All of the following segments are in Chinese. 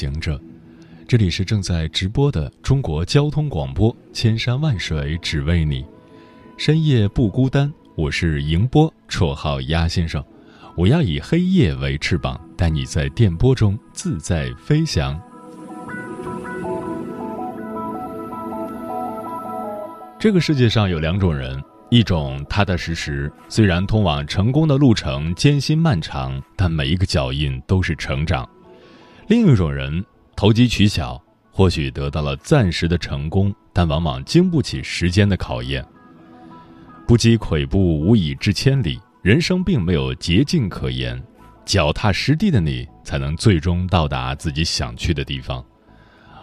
行者，这里是正在直播的中国交通广播，千山万水只为你，深夜不孤单。我是迎波，绰号鸭先生。我要以黑夜为翅膀，带你在电波中自在飞翔。这个世界上有两种人，一种踏踏实实，虽然通往成功的路程艰辛漫长，但每一个脚印都是成长；另一种人投机取巧，或许得到了暂时的成功，但往往经不起时间的考验。不积跬步，无以至千里。人生并没有捷径可言，脚踏实地的你，才能最终到达自己想去的地方。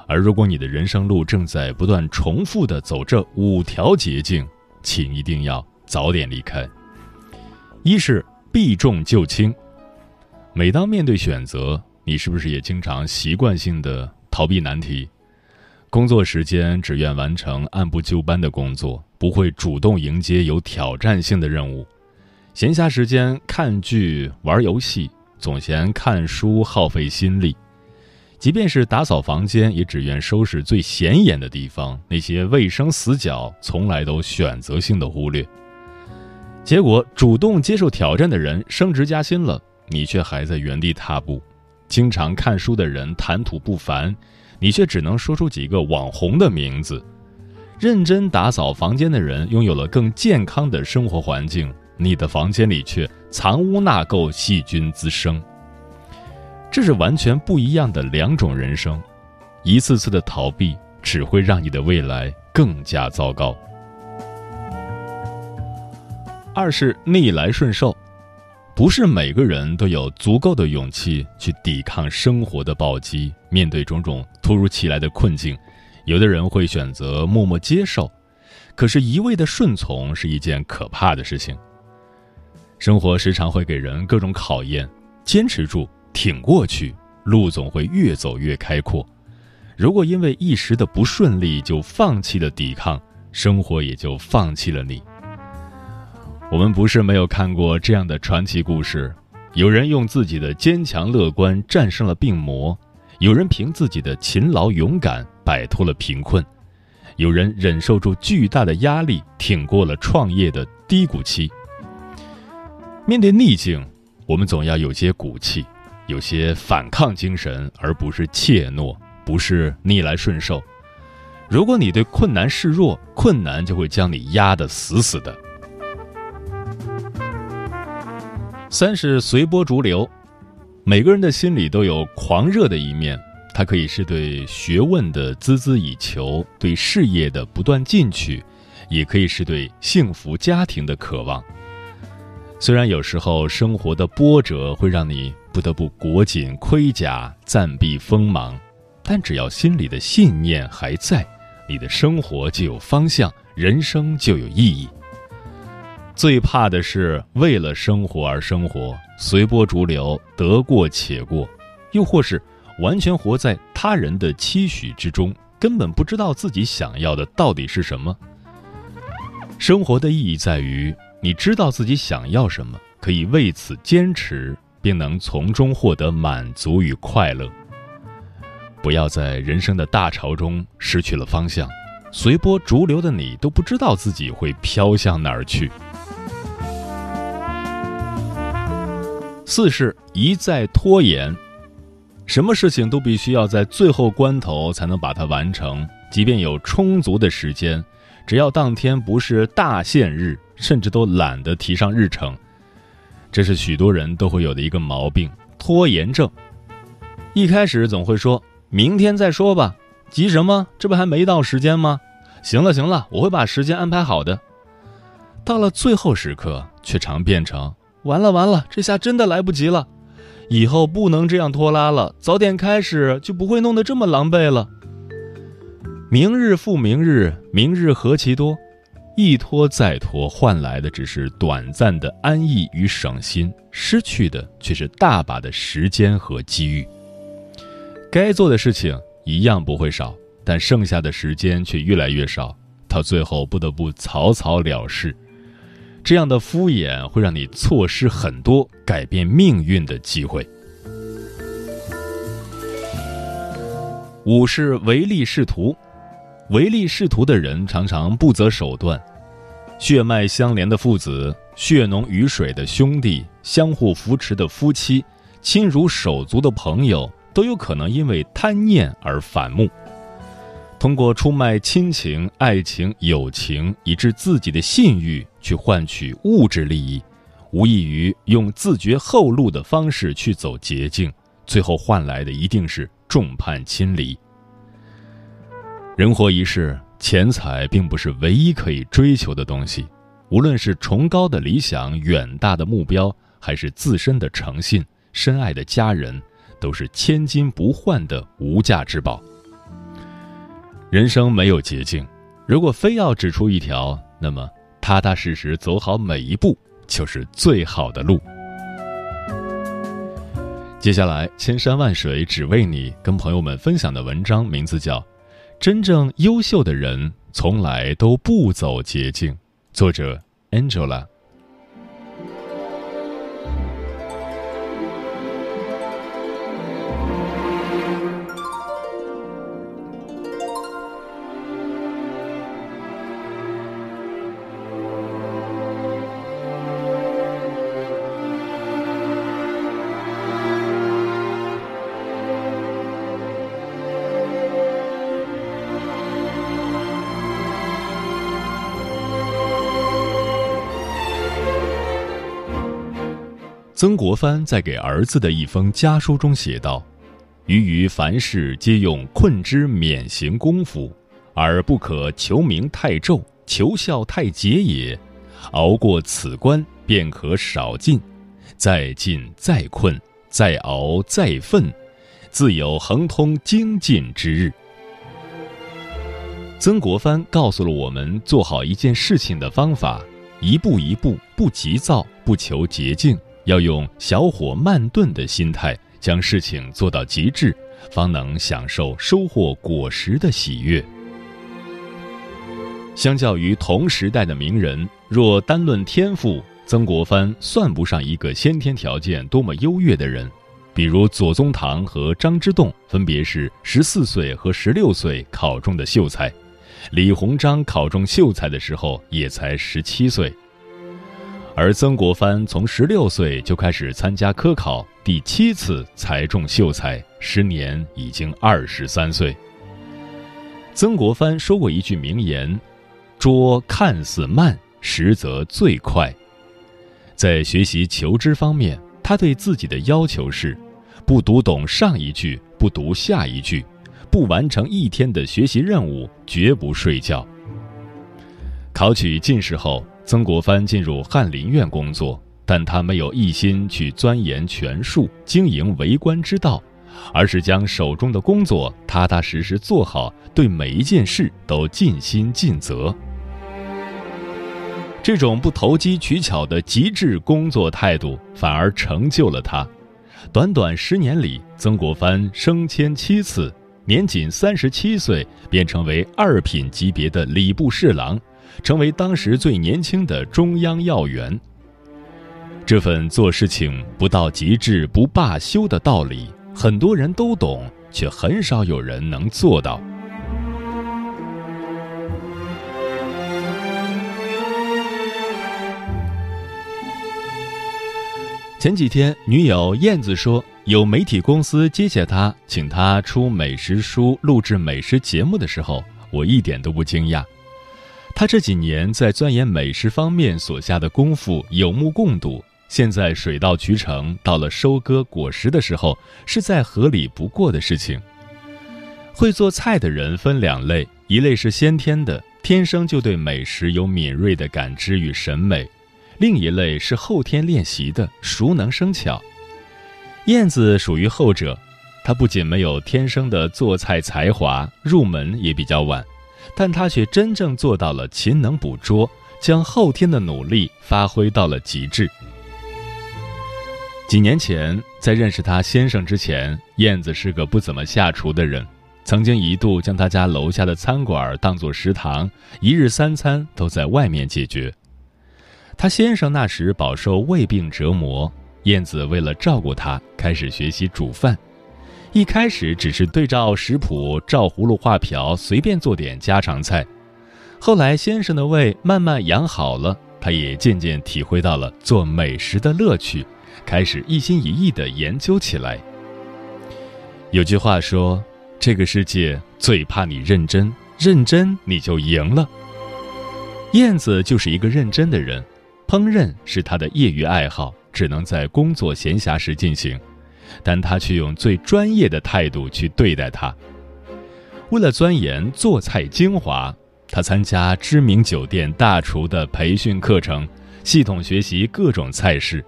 而如果你的人生路正在不断重复的走这五条捷径，请一定要早点离开。一是避重就轻。每当面对选择，你是不是也经常习惯性的逃避难题？工作时间只愿完成按部就班的工作。不会主动迎接有挑战性的任务，闲暇时间看剧、玩游戏，总嫌看书耗费心力。即便是打扫房间，也只愿收拾最显眼的地方，那些卫生死角从来都选择性的忽略。结果，主动接受挑战的人升职加薪了，你却还在原地踏步；经常看书的人谈吐不凡，你却只能说出几个网红的名字。认真打扫房间的人拥有了更健康的生活环境，你的房间里却藏污纳垢、细菌滋生。这是完全不一样的两种人生，一次次的逃避只会让你的未来更加糟糕。二是逆来顺受，不是每个人都有足够的勇气去抵抗生活的暴击，面对种种突如其来的困境。有的人会选择默默接受，可是，一味的顺从是一件可怕的事情。生活时常会给人各种考验，坚持住，挺过去，路总会越走越开阔。如果因为一时的不顺利就放弃了抵抗，生活也就放弃了你。我们不是没有看过这样的传奇故事：有人用自己的坚强乐观战胜了病魔，有人凭自己的勤劳勇敢。摆脱了贫困，有人忍受住巨大的压力，挺过了创业的低谷期。面对逆境，我们总要有些骨气，有些反抗精神，而不是怯懦，不是逆来顺受。如果你对困难示弱，困难就会将你压得死死的。三是随波逐流，每个人的心里都有狂热的一面。它可以是对学问的孜孜以求，对事业的不断进取，也可以是对幸福家庭的渴望。虽然有时候生活的波折会让你不得不裹紧盔甲，暂避锋芒，但只要心里的信念还在，你的生活就有方向，人生就有意义。最怕的是为了生活而生活，随波逐流，得过且过，又或是。完全活在他人的期许之中，根本不知道自己想要的到底是什么。生活的意义在于，你知道自己想要什么，可以为此坚持，并能从中获得满足与快乐。不要在人生的大潮中失去了方向，随波逐流的你都不知道自己会飘向哪儿去。四是一再拖延。什么事情都必须要在最后关头才能把它完成，即便有充足的时间，只要当天不是大限日，甚至都懒得提上日程。这是许多人都会有的一个毛病——拖延症。一开始总会说明天再说吧，急什么？这不还没到时间吗？行了行了，我会把时间安排好的。到了最后时刻，却常变成完了完了，这下真的来不及了，以后不能这样拖拉了，早点开始就不会弄得这么狼狈了。明日复明日，明日何其多，一拖再拖，换来的只是短暂的安逸与省心，失去的却是大把的时间和机遇。该做的事情一样不会少，但剩下的时间却越来越少，到最后不得不草草了事。这样的敷衍会让你错失很多改变命运的机会。五是唯利是图，唯利是图的人常常不择手段。血脉相连的父子，血浓于水的兄弟，相互扶持的夫妻，亲如手足的朋友。都有可能因为贪念而反目，通过出卖亲情、爱情、友情，以致自己的信誉去换取物质利益，无异于用自绝后路的方式去走捷径，最后换来的一定是众叛亲离。人活一世，钱财并不是唯一可以追求的东西，无论是崇高的理想、远大的目标，还是自身的诚信、深爱的家人。都是千金不换的无价之宝。人生没有捷径，如果非要指出一条，那么踏踏实实走好每一步就是最好的路。接下来，千山万水只为你，跟朋友们分享的文章名字叫《真正优秀的人从来都不走捷径》，作者 Angela。曾国藩在给儿子的一封家书中写道：“余于凡事皆用困之免行功夫，而不可求名太骤，求效太节也。熬过此关，便可少进；再进再困，再熬再奋，自有恒通精进之日。”曾国藩告诉了我们做好一件事情的方法：一步一步，不急躁，不求捷径。要用小火慢炖的心态，将事情做到极致，方能享受收获果实的喜悦。相较于同时代的名人，若单论天赋，曾国藩算不上一个先天条件多么优越的人。比如左宗棠和张之洞，分别是十四岁和十六岁考中的秀才；李鸿章考中秀才的时候，也才十七岁。而曾国藩从十六岁就开始参加科考，第七次才中秀才，时年已经二十三岁。曾国藩说过一句名言：“拙看似慢，实则最快。”在学习求知方面，他对自己的要求是：不读懂上一句，不读下一句，不完成一天的学习任务，绝不睡觉。考取进士后。曾国藩进入翰林院工作，但他没有一心去钻研权术、经营为官之道，而是将手中的工作踏踏实实做好，对每一件事都尽心尽责。这种不投机取巧的极致工作态度，反而成就了他。短短十年里，曾国藩升迁七次，年仅三十七岁便成为二品级别的礼部侍郎。成为当时最年轻的中央要员。这份做事情不到极致不罢休的道理，很多人都懂，却很少有人能做到。前几天，女友燕子说，有媒体公司接洽她，请她出美食书、录制美食节目的时候，我一点都不惊讶。他这几年在钻研美食方面所下的功夫有目共睹，现在水到渠成，到了收割果实的时候，是再合理不过的事情。会做菜的人分两类，一类是先天的，天生就对美食有敏锐的感知与审美；另一类是后天练习的，熟能生巧。燕子属于后者，她不仅没有天生的做菜才华，入门也比较晚，但她却真正做到了勤能补拙，将后天的努力发挥到了极致。几年前，在认识她先生之前，燕子是个不怎么下厨的人，曾经一度将他家楼下的餐馆当作食堂，一日三餐都在外面解决。她先生那时饱受胃病折磨。燕子为了照顾他，开始学习煮饭。一开始只是对照食谱，照葫芦画瓢，随便做点家常菜。后来先生的胃慢慢养好了，他也渐渐体会到了做美食的乐趣，开始一心一意地研究起来。有句话说：“这个世界最怕你认真，认真你就赢了。”燕子就是一个认真的人，烹饪是他的业余爱好。只能在工作闲暇时进行，但他却用最专业的态度去对待它。为了钻研做菜精华，他参加知名酒店大厨的培训课程，系统学习各种菜式。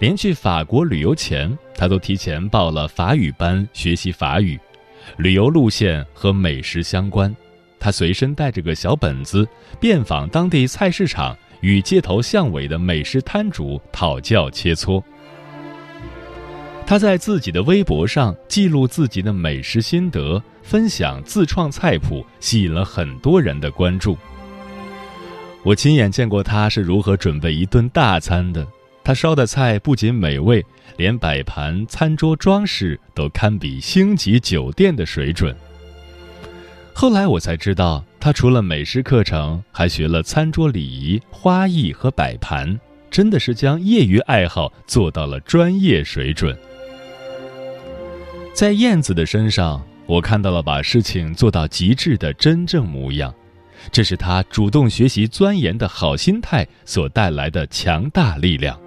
连去法国旅游前，他都提前报了法语班学习法语。旅游路线和美食相关，他随身带着个小本子，遍访当地菜市场。与街头巷尾的美食摊主讨教切磋。他在自己的微博上记录自己的美食心得，分享自创菜谱，吸引了很多人的关注。我亲眼见过他是如何准备一顿大餐的。他烧的菜不仅美味，连摆盘、餐桌装饰都堪比星级酒店的水准。后来我才知道。他除了美食课程，还学了餐桌礼仪、花艺和摆盘，真的是将业余爱好做到了专业水准。在燕子的身上，我看到了把事情做到极致的真正模样，这是他主动学习、钻研的好心态所带来的强大力量。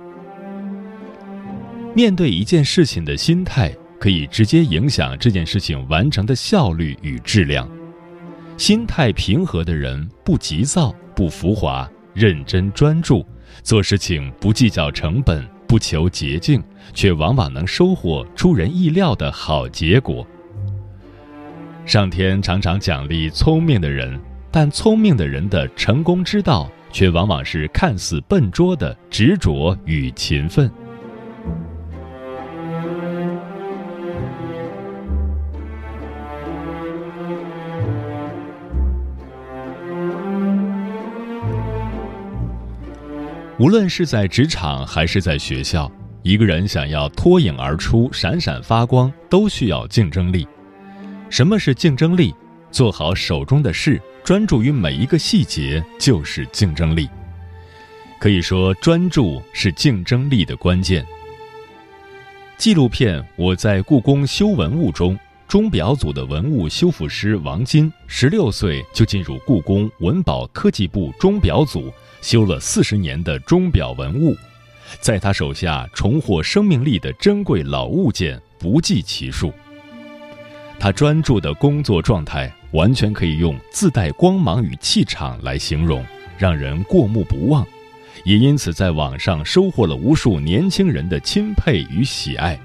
面对一件事情的心态，可以直接影响这件事情完成的效率与质量。心态平和的人，不急躁，不浮华，认真专注，做事情不计较成本，不求捷径，却往往能收获出人意料的好结果。上天常常奖励聪明的人，但聪明的人的成功之道，却往往是看似笨拙的执着与勤奋。无论是在职场还是在学校，一个人想要脱颖而出、闪闪发光，都需要竞争力。什么是竞争力？做好手中的事，专注于每一个细节，就是竞争力。可以说，专注是竞争力的关键。纪录片《我在故宫修文物》中，钟表组的文物修复师王金，十六岁就进入故宫文保科技部钟表组。修了四十年的钟表文物，在他手下重获生命力的珍贵老物件不计其数。他专注的工作状态，完全可以用自带光芒与气场来形容，让人过目不忘，也因此在网上收获了无数年轻人的钦佩与喜爱。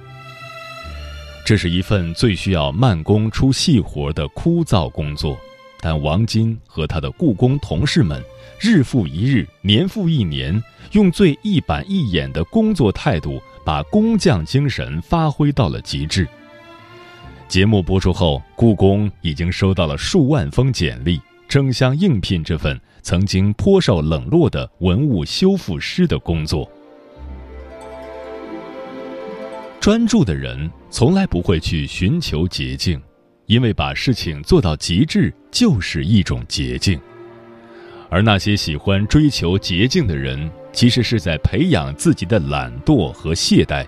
这是一份最需要慢工出细活的枯燥工作，但王金和他的故宫同事们。日复一日，年复一年，用最一板一眼的工作态度，把工匠精神发挥到了极致。节目播出后，故宫已经收到了数万封简历，争相应聘这份曾经颇受冷落的文物修复师的工作。专注的人从来不会去寻求捷径，因为把事情做到极致就是一种捷径。而那些喜欢追求捷径的人，其实是在培养自己的懒惰和懈怠，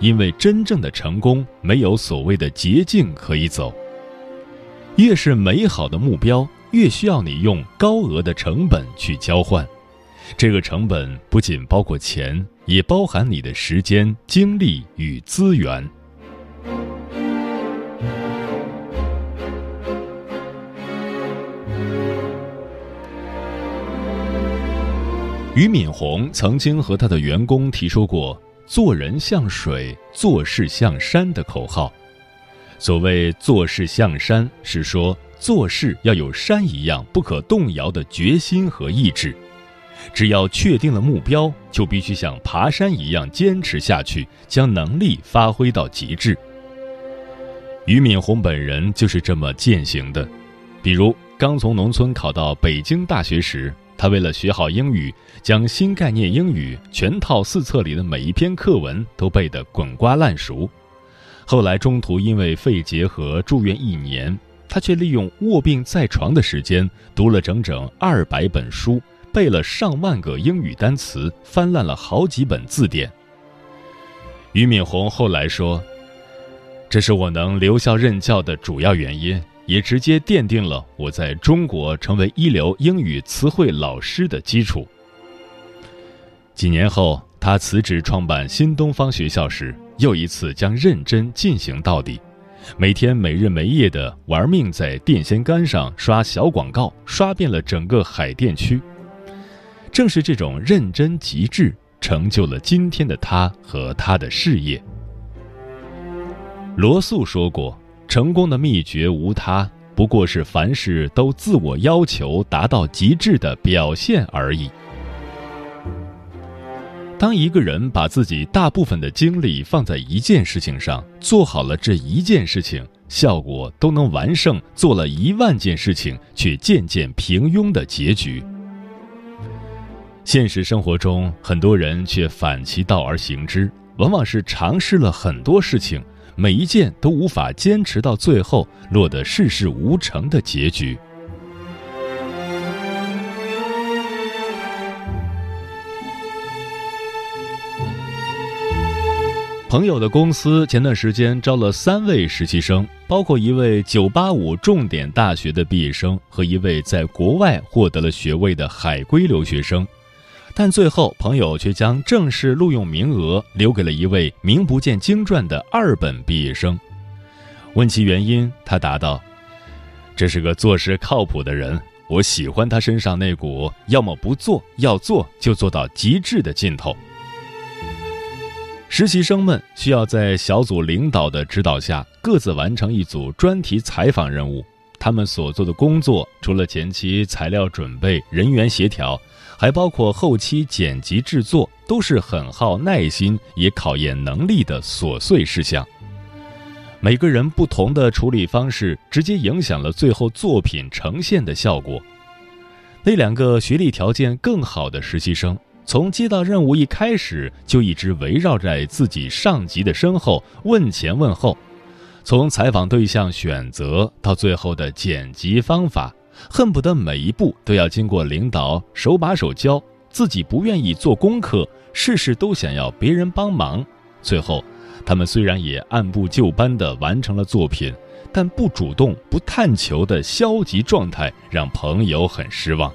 因为真正的成功没有所谓的捷径可以走。越是美好的目标，越需要你用高额的成本去交换，这个成本不仅包括钱，也包含你的时间、精力与资源。俞敏洪曾经和他的员工提出过“做人像水，做事像山”的口号。所谓“做事像山”，是说做事要有山一样不可动摇的决心和意志。只要确定了目标，就必须像爬山一样坚持下去，将能力发挥到极致。俞敏洪本人就是这么践行的。比如，刚从农村考到北京大学时。他为了学好英语，将新概念英语全套四册里的每一篇课文都背得滚瓜烂熟。后来中途因为肺结核住院一年，他却利用卧病在床的时间读了整整二百本书，背了上万个英语单词，翻烂了好几本字典。俞敏洪后来说：“这是我能留校任教的主要原因。”也直接奠定了我在中国成为一流英语词汇老师的基础。几年后，他辞职创办新东方学校时，又一次将认真进行到底，每天没日没夜的玩命在电线杆上刷小广告，刷遍了整个海淀区。正是这种认真极致，成就了今天的他和他的事业。罗素说过。成功的秘诀无他，不过是凡事都自我要求达到极致的表现而已。当一个人把自己大部分的精力放在一件事情上，做好了这一件事情，效果都能完胜做了一万件事情却渐渐平庸的结局。现实生活中，很多人却反其道而行之，往往是尝试了很多事情。每一件都无法坚持到最后，落得世事无成的结局。朋友的公司前段时间招了三位实习生，包括一位985重点大学的毕业生和一位在国外获得了学位的海归留学生。但最后，朋友却将正式录用名额留给了一位名不见经传的二本毕业生。问其原因，他答道：“这是个做事靠谱的人，我喜欢他身上那股要么不做，要做就做到极致的劲头。”实习生们需要在小组领导的指导下，各自完成一组专题采访任务。他们所做的工作，除了前期材料准备、人员协调。还包括后期剪辑制作，都是很耗耐心也考验能力的琐碎事项。每个人不同的处理方式，直接影响了最后作品呈现的效果。那两个学历条件更好的实习生，从接到任务一开始，就一直围绕在自己上级的身后问前问后，从采访对象选择到最后的剪辑方法。恨不得每一步都要经过领导手把手教，自己不愿意做功课，事事都想要别人帮忙。最后，他们虽然也按部就班地完成了作品，但不主动、不探求的消极状态让朋友很失望。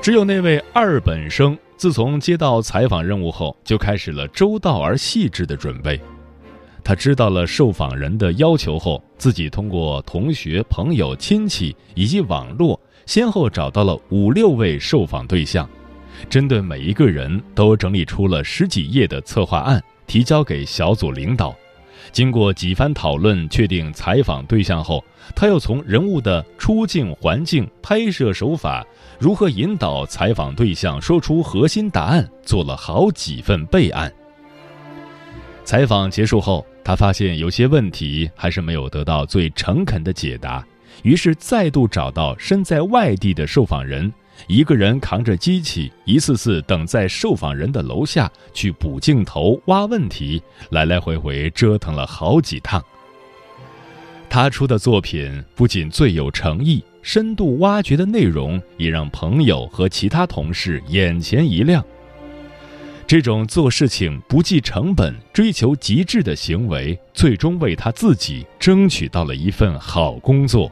只有那位二本生，自从接到采访任务后，就开始了周到而细致的准备。他知道了受访人的要求后，自己通过同学、朋友、亲戚以及网络，先后找到了五六位受访对象，针对每一个人都整理出了十几页的策划案，提交给小组领导。经过几番讨论，确定采访对象后，他又从人物的出镜环境、拍摄手法、如何引导采访对象说出核心答案，做了好几份备案。采访结束后。他发现有些问题还是没有得到最诚恳的解答，于是再度找到身在外地的受访人，一个人扛着机器，一次次等在受访人的楼下去补镜头、挖问题，来来回回折腾了好几趟。他出的作品不仅最有诚意，深度挖掘的内容也让朋友和其他同事眼前一亮。这种做事情不计成本、追求极致的行为，最终为他自己争取到了一份好工作。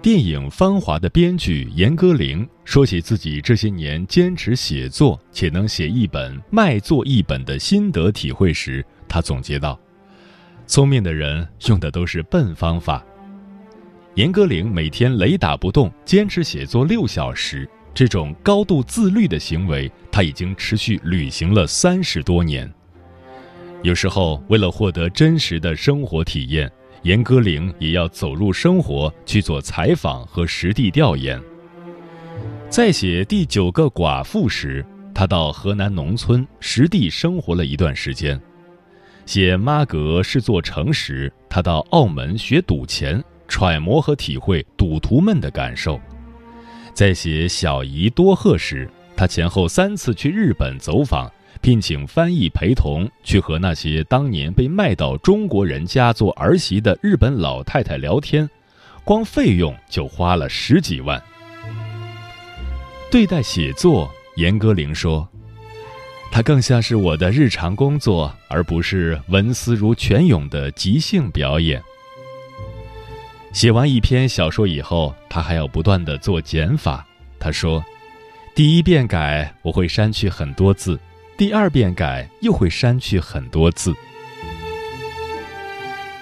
电影《芳华》的编剧严歌苓说起自己这些年坚持写作且能写一本卖作一本的心得体会时，他总结道：“聪明的人用的都是笨方法。”严歌苓每天雷打不动坚持写作六小时，这种高度自律的行为，他已经持续履行了三十多年。有时候，为了获得真实的生活体验，严歌苓也要走入生活去做采访和实地调研。在写第九个寡妇时，他到河南农村实地生活了一段时间；写妈阁是座城时，他到澳门学赌钱，揣摩和体会赌徒们的感受；在写小姨多鹤时，他前后三次去日本走访。聘请翻译陪同去和那些当年被卖到中国人家做儿媳的日本老太太聊天，光费用就花了十几万。对待写作，严歌苓说：“它更像是我的日常工作，而不是文思如泉涌的即兴表演。”写完一篇小说以后，他还要不断的做减法。他说：“第一遍改，我会删去很多字。”第二遍改又会删去很多字，《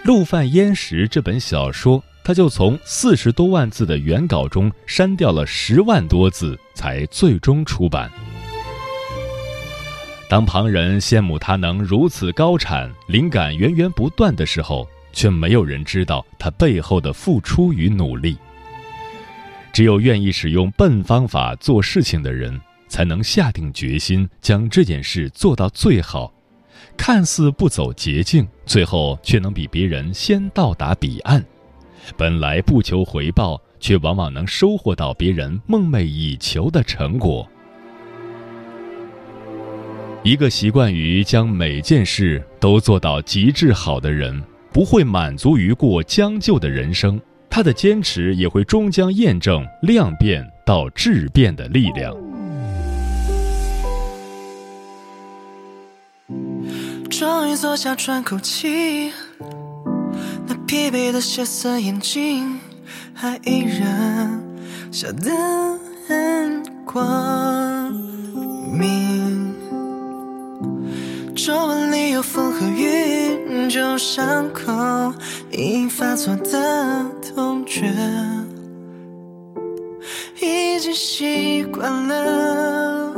陆犯焉识》这本小说，他就从四十多万字的原稿中删掉了十万多字，才最终出版。当旁人羡慕他能如此高产、灵感源源不断的时候，却没有人知道他背后的付出与努力。只有愿意使用笨方法做事情的人。才能下定决心将这件事做到最好，看似不走捷径，最后却能比别人先到达彼岸。本来不求回报，却往往能收获到别人梦寐以求的成果。一个习惯于将每件事都做到极致好的人，不会满足于过将就的人生，他的坚持也会终将验证量变到质变的力量。终于坐下，喘口气。那疲惫的血色眼睛，还依然笑得很光明。皱纹里有风和雨，旧伤口已发作的痛觉，已经习惯了。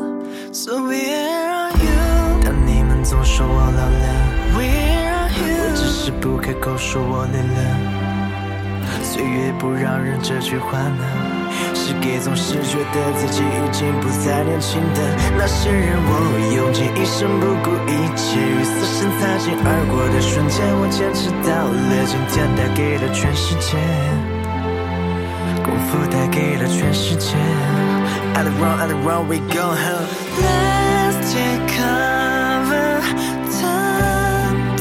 So where are you？但你们总说我老了，We are you。我只是。不开口说我累了，岁月不让人这句话呢，是给总是觉得自己已经不再年轻的那些人。我用尽一生不顾一切与死神擦肩而过的瞬间，我坚持到了今天，带给了全世界，功夫带给了全世界。I l o run, I l o run, we go home. Let's take cover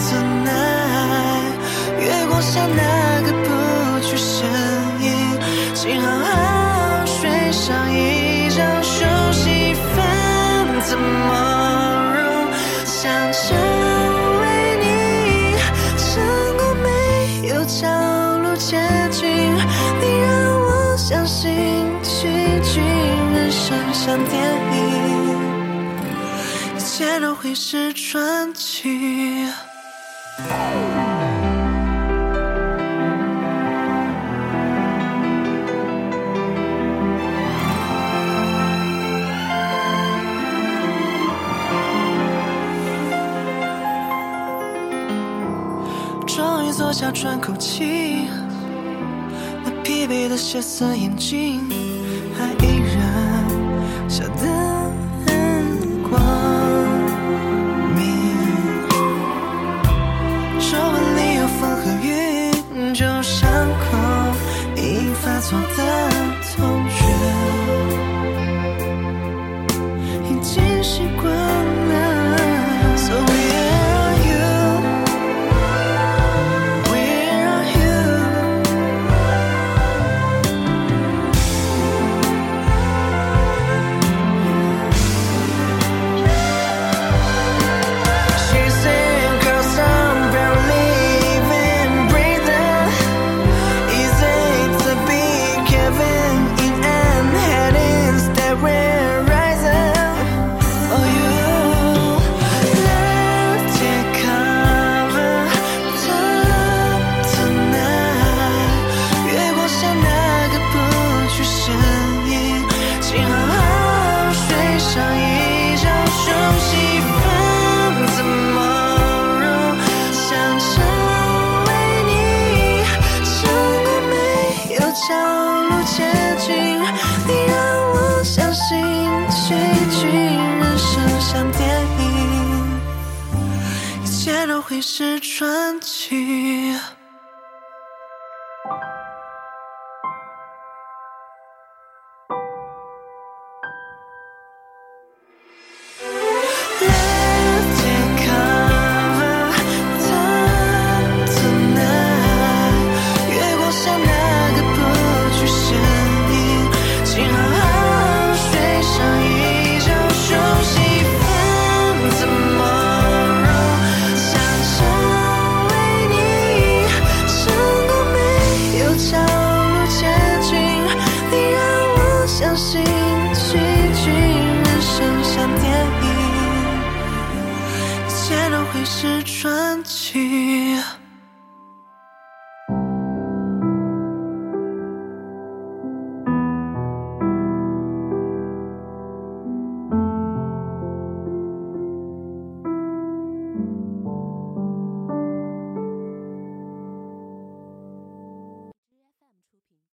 tonight. 月光下那个不去声音，幸好好睡上一觉，休息分怎么容？想成为你，成功没有角路捷径，你让我相信奇迹，人生像电影，一切都会是传奇。喘口气，那疲惫的血色眼睛。